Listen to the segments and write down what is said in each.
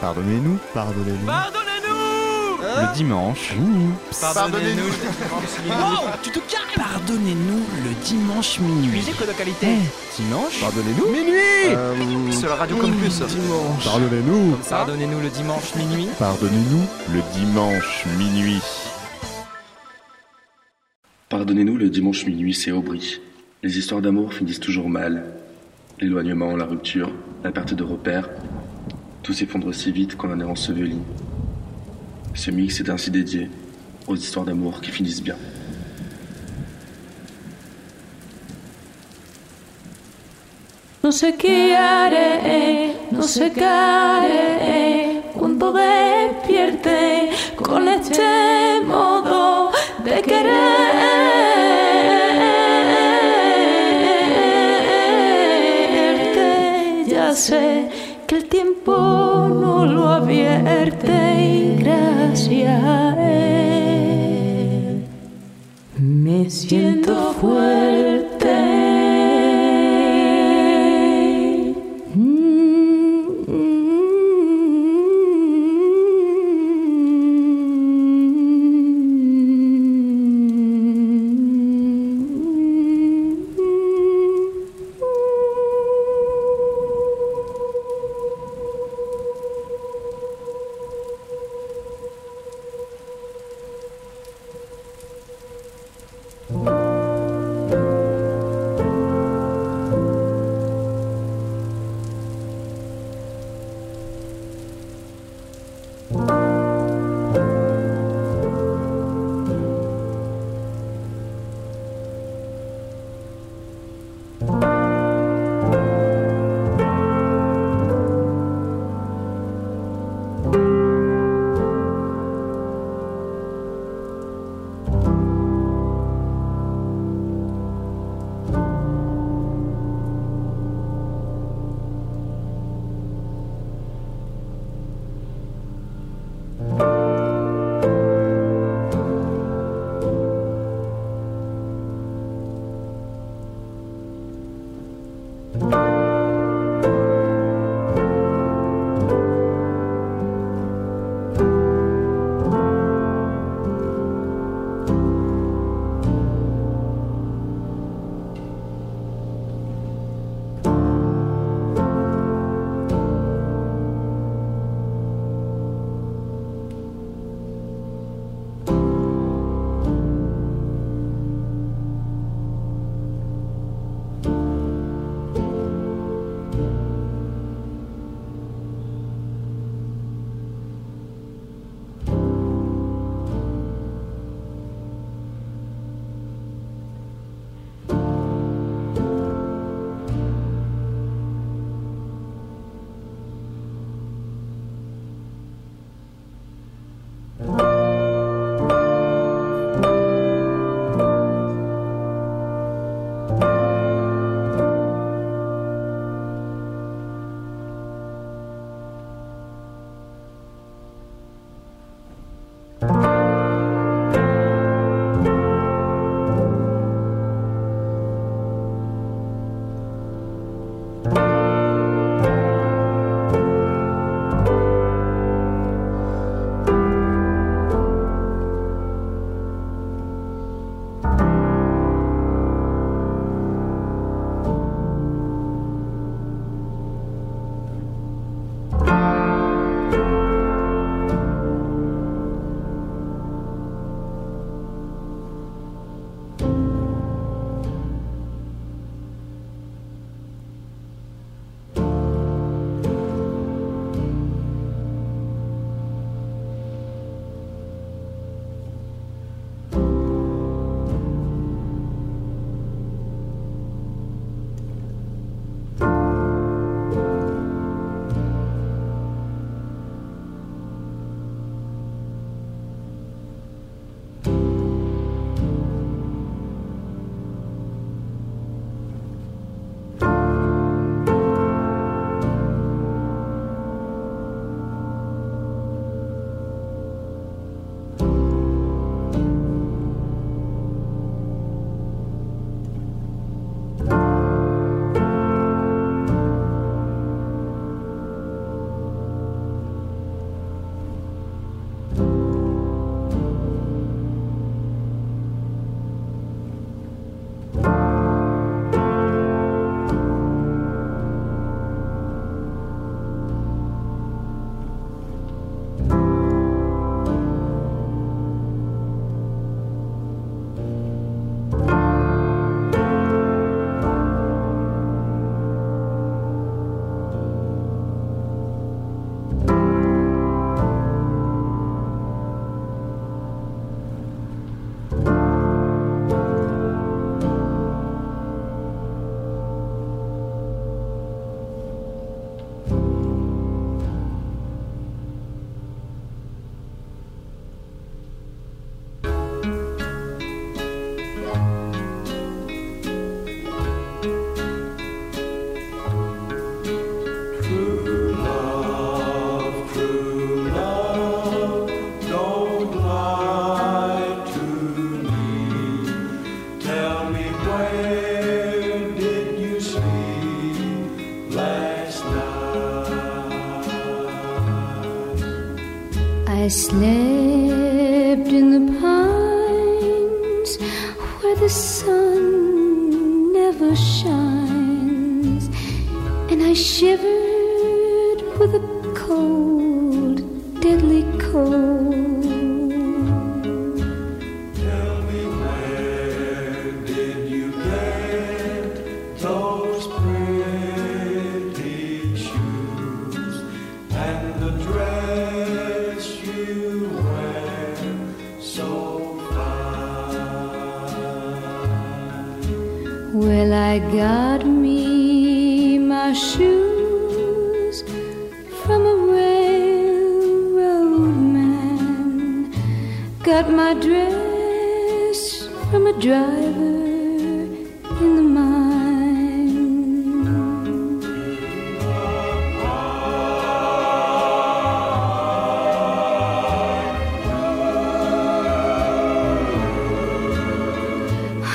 Pardonnez-nous, pardonnez-nous. Pardonnez-nous Le dimanche. Pardonnez-nous tu te calmes Pardonnez-nous le dimanche minuit. Musique de qualité Dimanche Pardonnez-nous Minuit Euh, Sur la radio Campus Dimanche. Pardonnez-nous. Pardonnez-nous le dimanche minuit Pardonnez-nous le dimanche minuit. Pardonnez-nous le dimanche minuit, c'est Aubry. Les histoires d'amour finissent toujours mal. L'éloignement, la rupture, la perte de repères. Tout s'effondre si vite qu'on en est enseveli. Ce mix est ainsi dédié aux histoires d'amour qui finissent bien. No sé qué haré, no sé qué haré cuando despierte con este modo de quererte. Ya sé que el tiempo convierte en gracia. Me siento fuerte.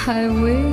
还未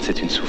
c'est une souffrance.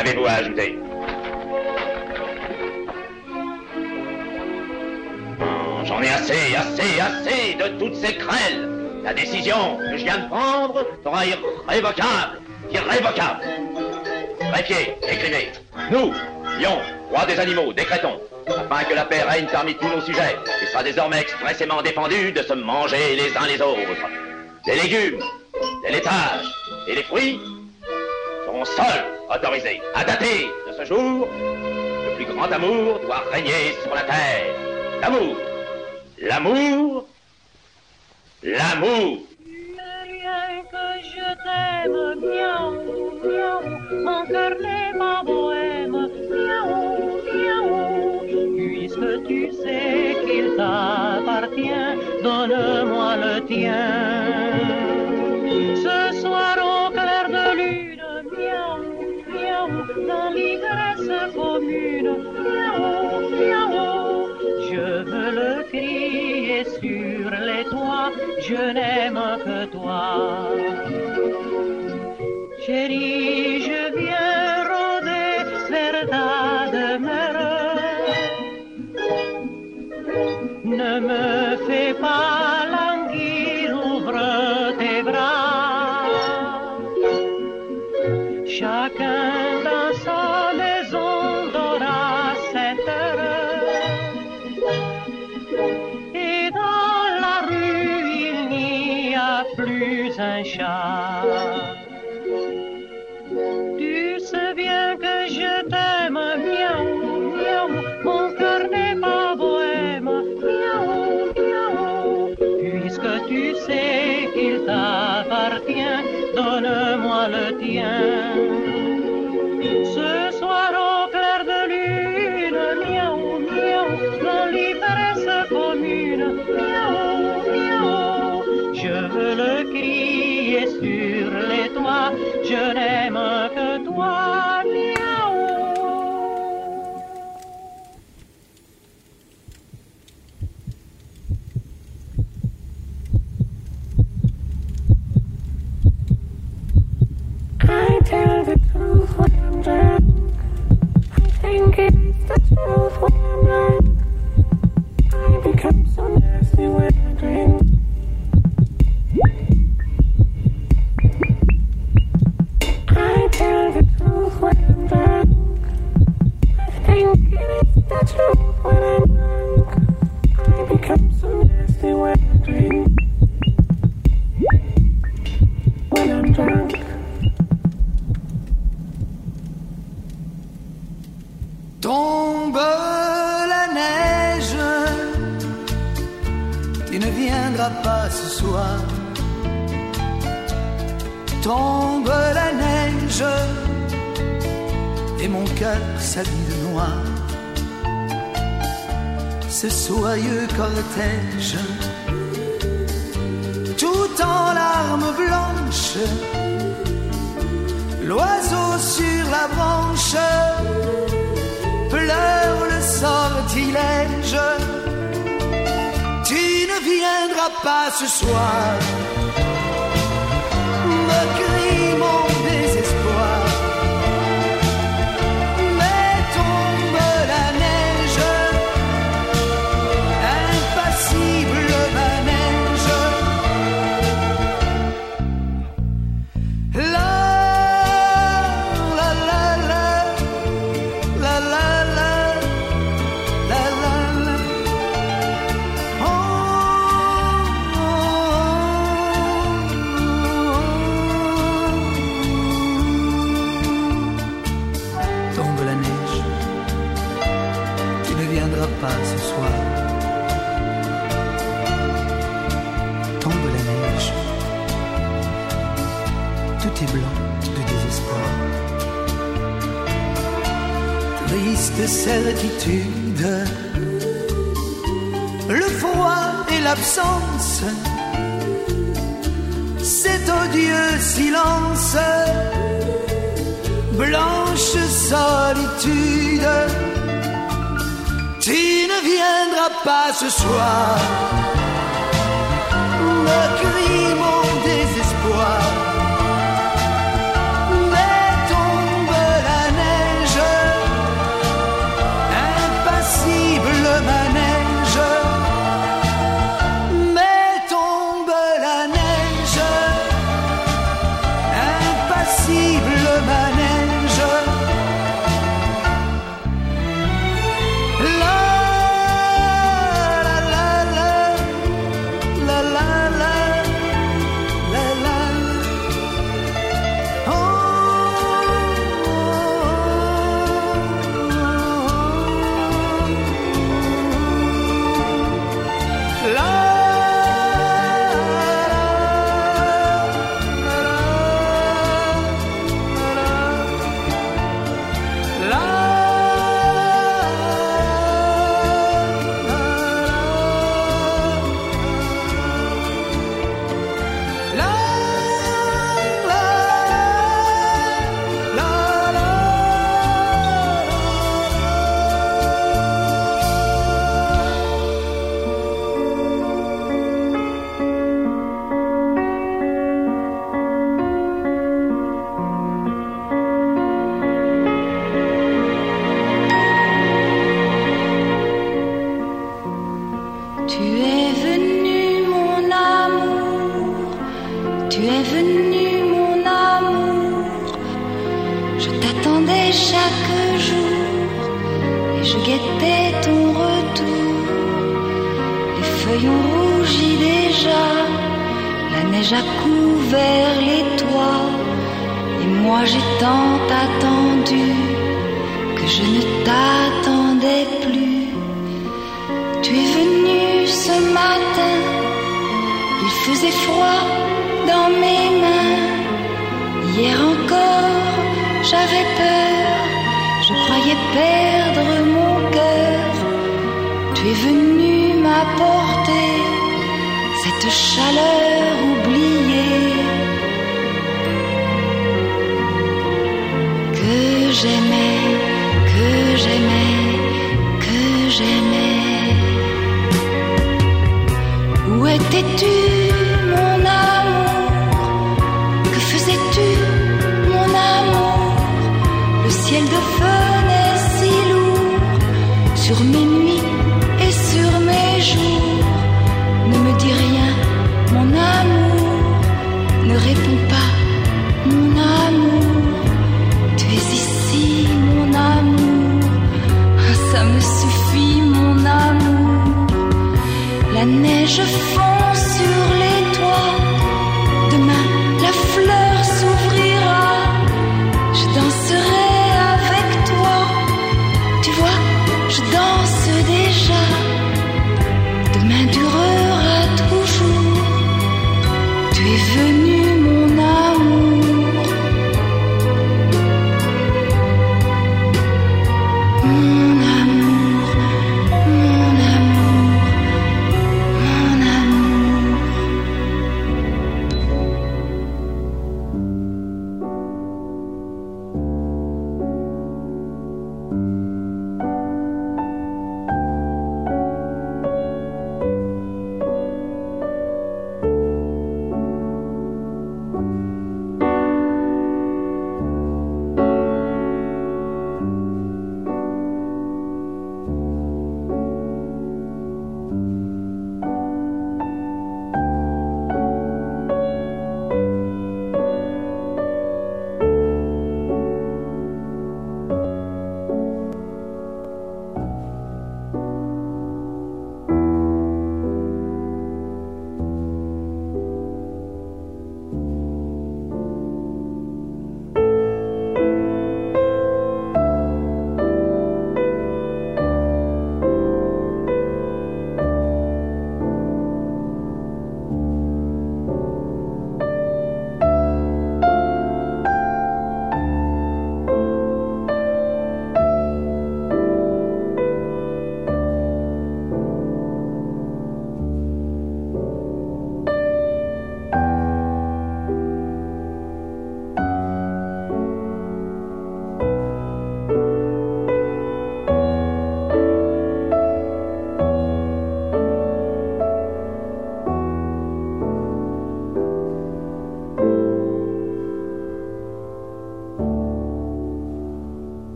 Qu'avez-vous à ajouter J'en ai assez, assez, assez de toutes ces crêles. La décision que je viens de prendre sera irrévocable, irrévocable. Greffier, écrivez. Nous, lions, rois des animaux, décrétons, afin que la paix règne parmi tous nos sujets, il sera désormais expressément défendu de se manger les uns les autres. Les légumes, les laitages et les fruits seront seuls. À dater de ce jour, le plus grand amour doit régner sur la terre. L'amour, l'amour, l'amour. Rien que je t'aime, miaou, miaou, mon cœur n'est pas bohème, miaou, miaou, puisque tu sais qu'il t'appartient, donne-moi le tien. Commune, miaou, miaou, je veux le crier sur les toits, je n'aime que toi. Chérie, t'appartient, donne-moi le tien. Qu'étais-tu mon amour? Que faisais-tu mon amour? Le ciel de feu est si lourd Sur mes nuits et sur mes jours Ne me dis rien mon amour Ne réponds pas mon amour Tu es ici mon amour Ça me suffit mon amour La neige fond.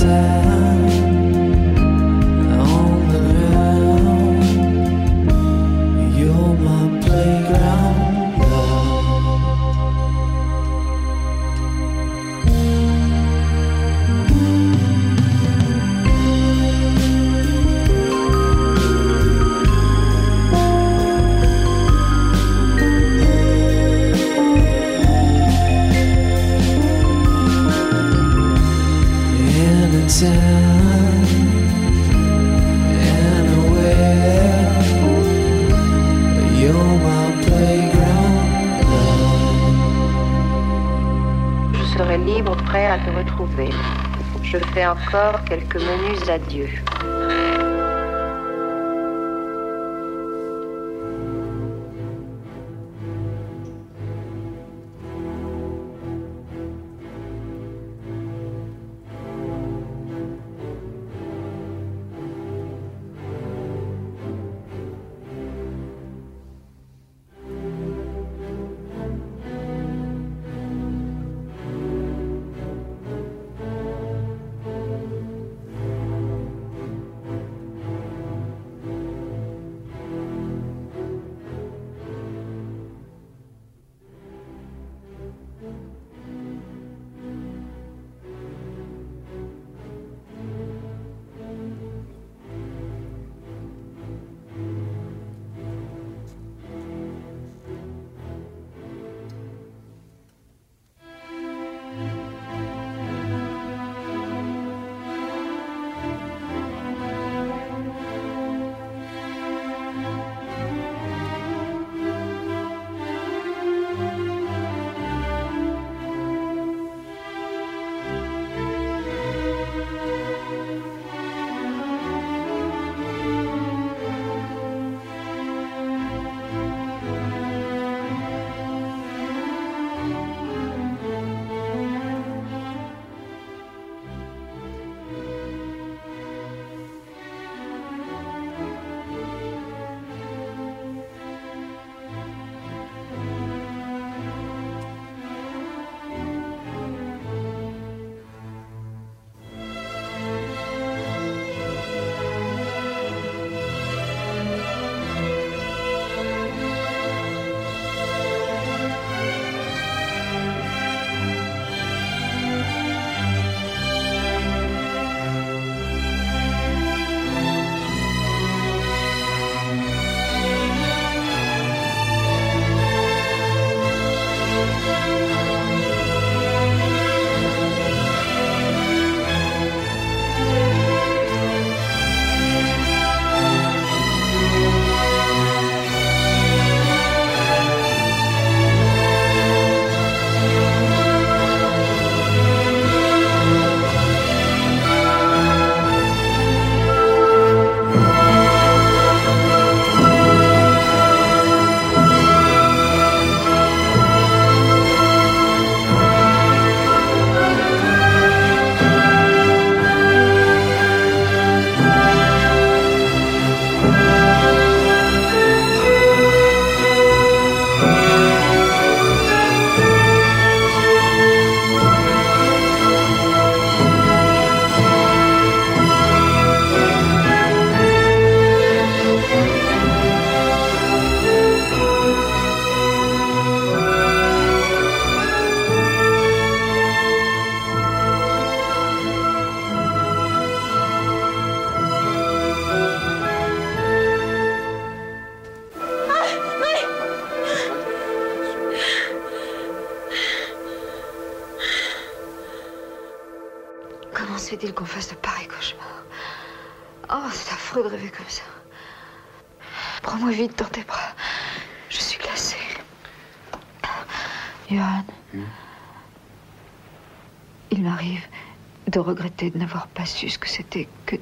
Time quelques menus adieux.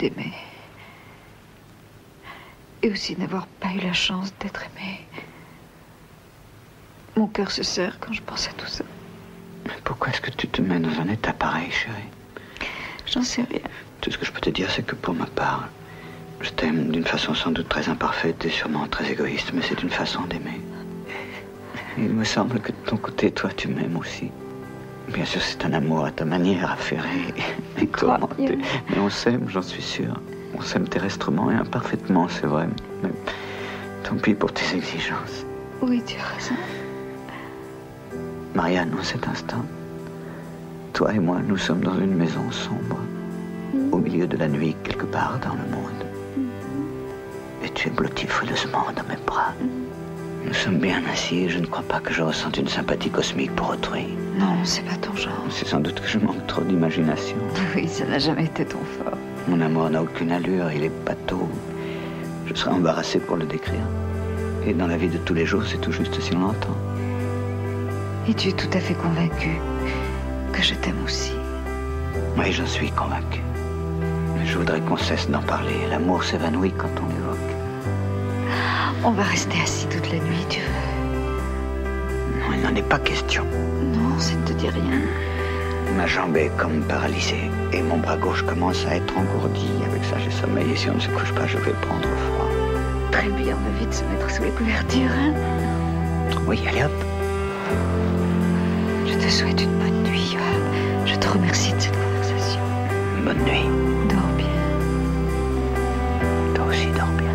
D'aimer. Et aussi n'avoir pas eu la chance d'être aimé. Mon cœur se serre quand je pense à tout ça. Mais pourquoi est-ce que tu te mets dans un état pareil, chérie? J'en sais rien. Tout ce que je peux te dire, c'est que pour ma part, je t'aime d'une façon sans doute très imparfaite et sûrement très égoïste, mais c'est une façon d'aimer. Il me semble que de ton côté, toi, tu m'aimes aussi. Bien sûr, c'est un amour à ta manière, affairé et tourmenté. Mais on s'aime, j'en suis sûr. On s'aime terrestrement et imparfaitement, c'est vrai. Mais tant pis pour tes exigences. Oui, tu as raison. Marianne, en cet instant, toi et moi, nous sommes dans une maison sombre, au milieu de la nuit, quelque part dans le monde. Et tu es blotti fouleusement dans mes bras. Nous sommes bien assis et je ne crois pas que je ressente une sympathie cosmique pour autrui. Non, c'est pas ton genre. C'est sans doute que je manque trop d'imagination. Oui, ça n'a jamais été ton fort. Mon amour n'a aucune allure, il est bateau. Je serais embarrassé pour le décrire. Et dans la vie de tous les jours, c'est tout juste si on l'entend. Et tu es tout à fait convaincu que je t'aime aussi. Oui, j'en suis convaincu. Mais je voudrais qu'on cesse d'en parler. L'amour s'évanouit quand on. On va rester assis toute la nuit, tu veux Non, il n'en est pas question. Non, ça ne te dit rien. Ma jambe est comme paralysée et mon bras gauche commence à être engourdi. Avec ça, j'ai sommeil et si on ne se couche pas, je vais prendre froid. Très bien, on va vite se mettre sous les couvertures, hein Oui, allez hop. Je te souhaite une bonne nuit, Johan. Je te remercie de cette conversation. Bonne nuit. Dors bien. Toi aussi, dors bien.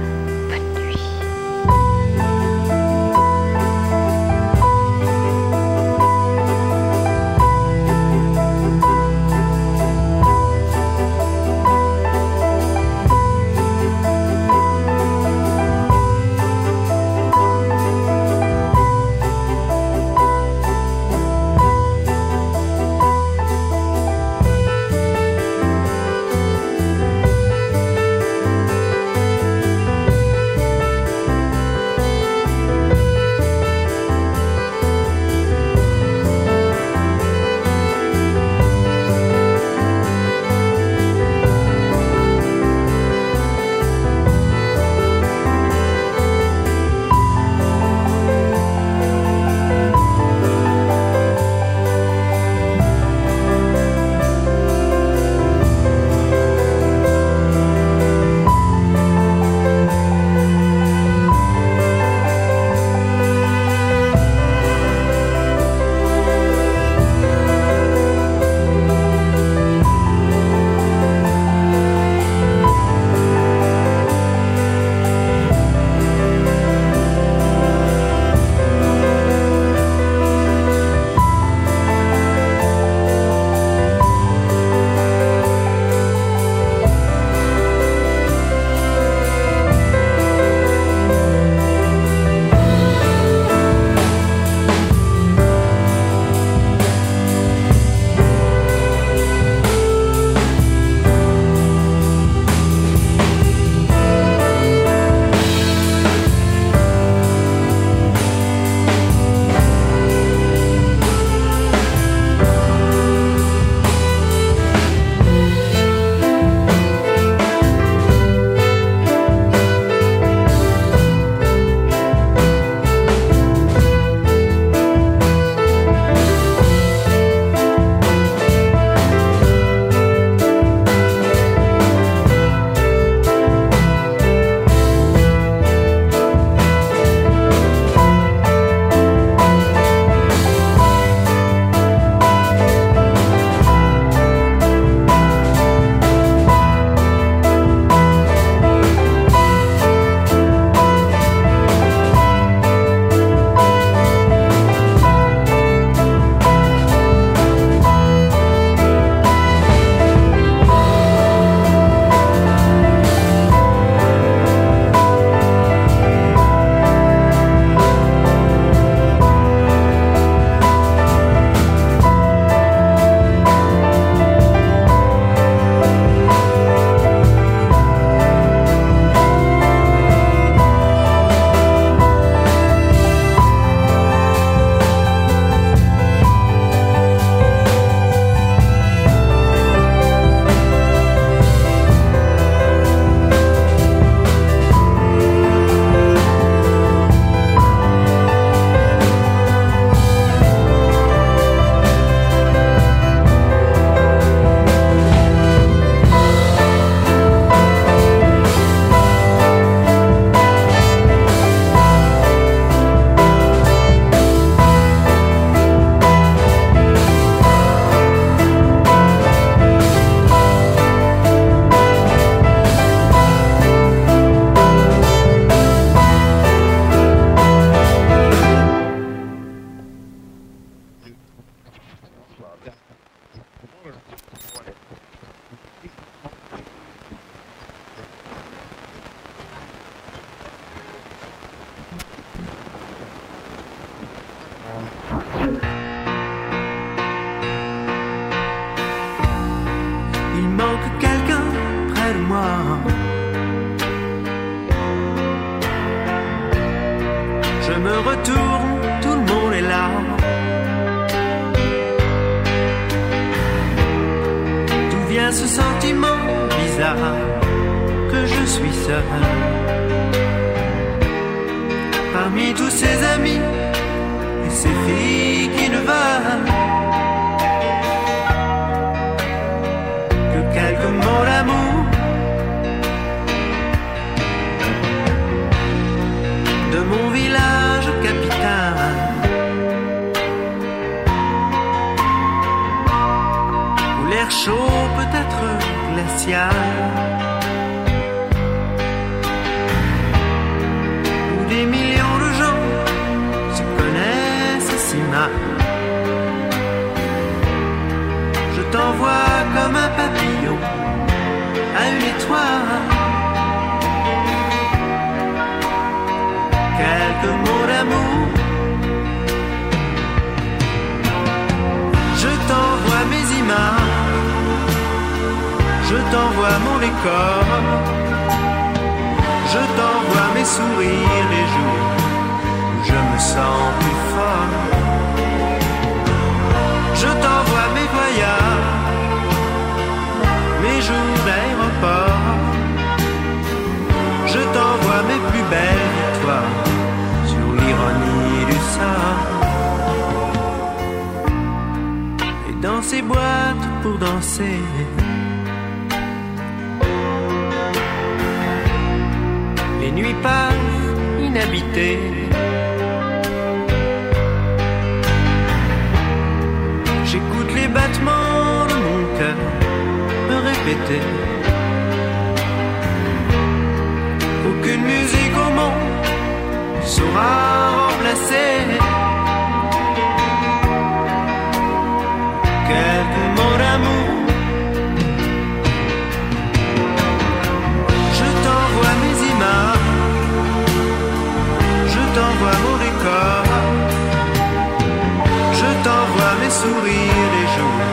Sourires les jours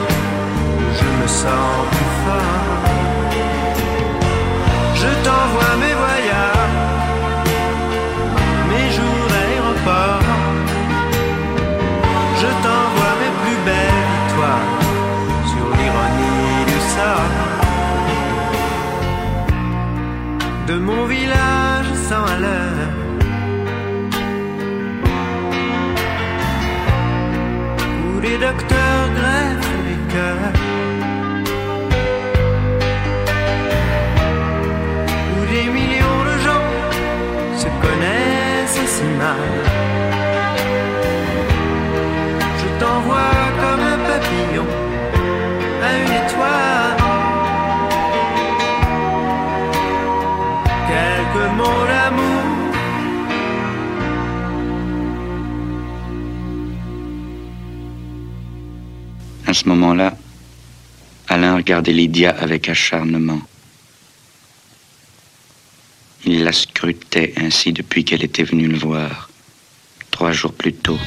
où je me sens plus fort. Je t'envoie mes voyages, mes jours d'aéroport. Je t'envoie mes plus belles victoires sur l'ironie du sort. De mon village sans à l'heure. Où les moment-là, Alain regardait Lydia avec acharnement. Il la scrutait ainsi depuis qu'elle était venue le voir, trois jours plus tôt.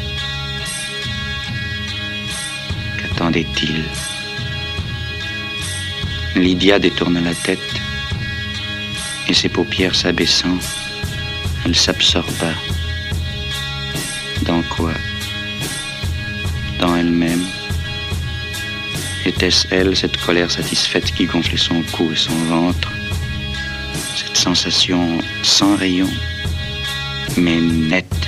Qu'attendait-il? Lydia détourna la tête et ses paupières s'abaissant, elle s'absorba. Dans quoi? Dans elle-même Était-ce elle, cette colère satisfaite qui gonflait son cou et son ventre. Cette sensation sans rayon, mais nette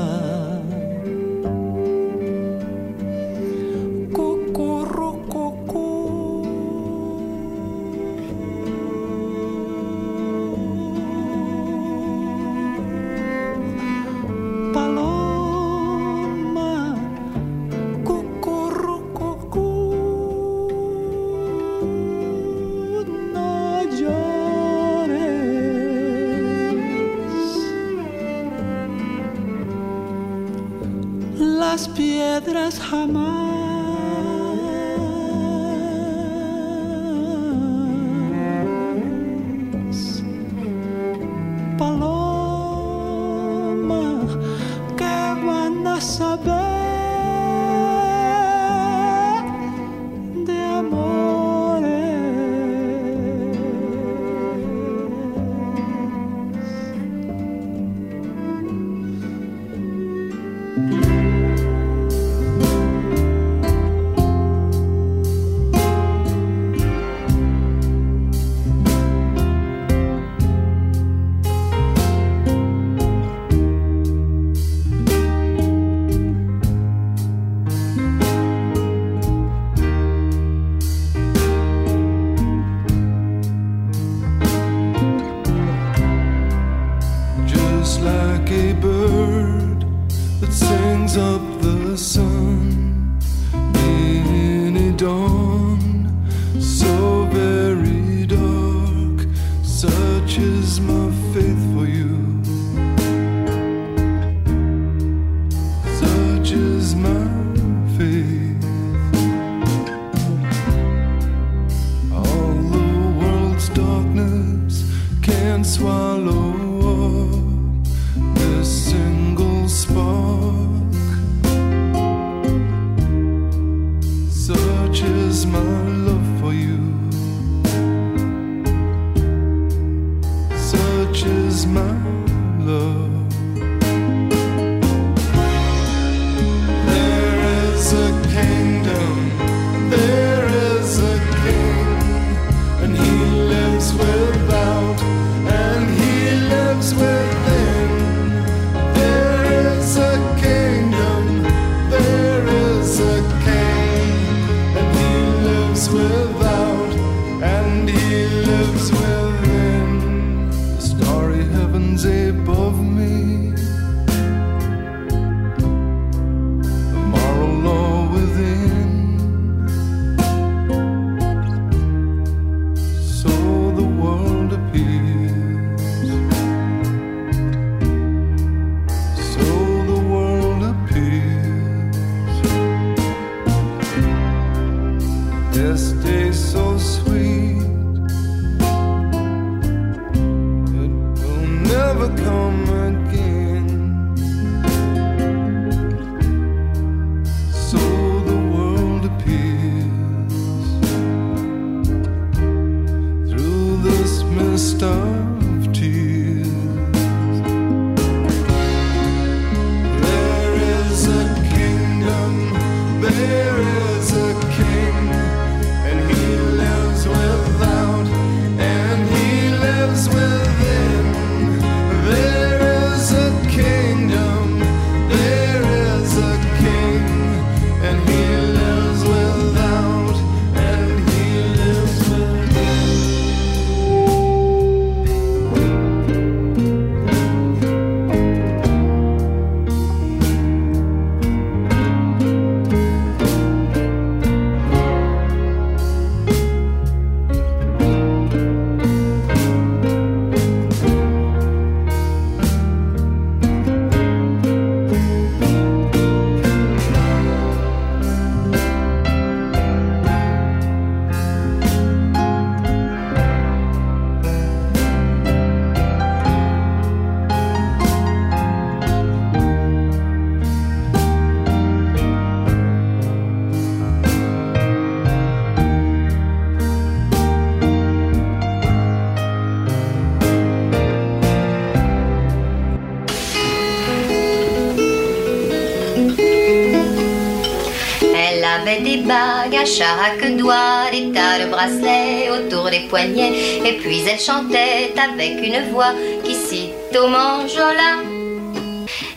Des bagues à chaque doigt, des tas de bracelets autour des poignets. Et puis elle chantait avec une voix qui cite au manjola.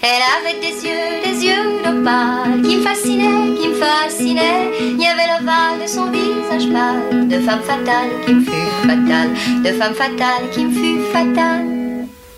Elle avait des yeux, des yeux d'opale qui me fascinaient, qui me fascinaient. Il y avait l'ovale de son visage pâle, de femme fatale qui me fut fatale, de femme fatale qui me fut fatale.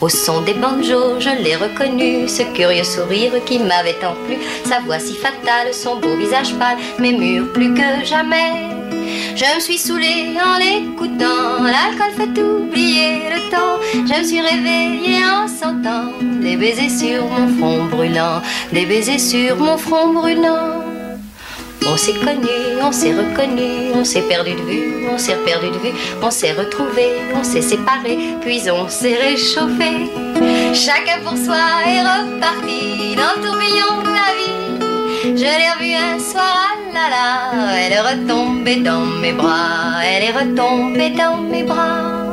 Au son des banjos, je l'ai reconnu, ce curieux sourire qui m'avait tant plu, sa voix si fatale, son beau visage pâle, mes murs plus que jamais. Je me suis saoulée en l'écoutant, l'alcool fait oublier le temps. Je me suis réveillée en sentant des baisers sur mon front brûlant, des baisers sur mon front brûlant. On s'est connu, on s'est reconnu, on s'est perdu de vue, on s'est perdu de vue, on s'est retrouvé, on s'est séparé, puis on s'est réchauffé. Chacun pour soi est reparti dans le tourbillon de la vie. Je l'ai revue un soir, ah là là, elle est retombée dans mes bras, elle est retombée dans mes bras.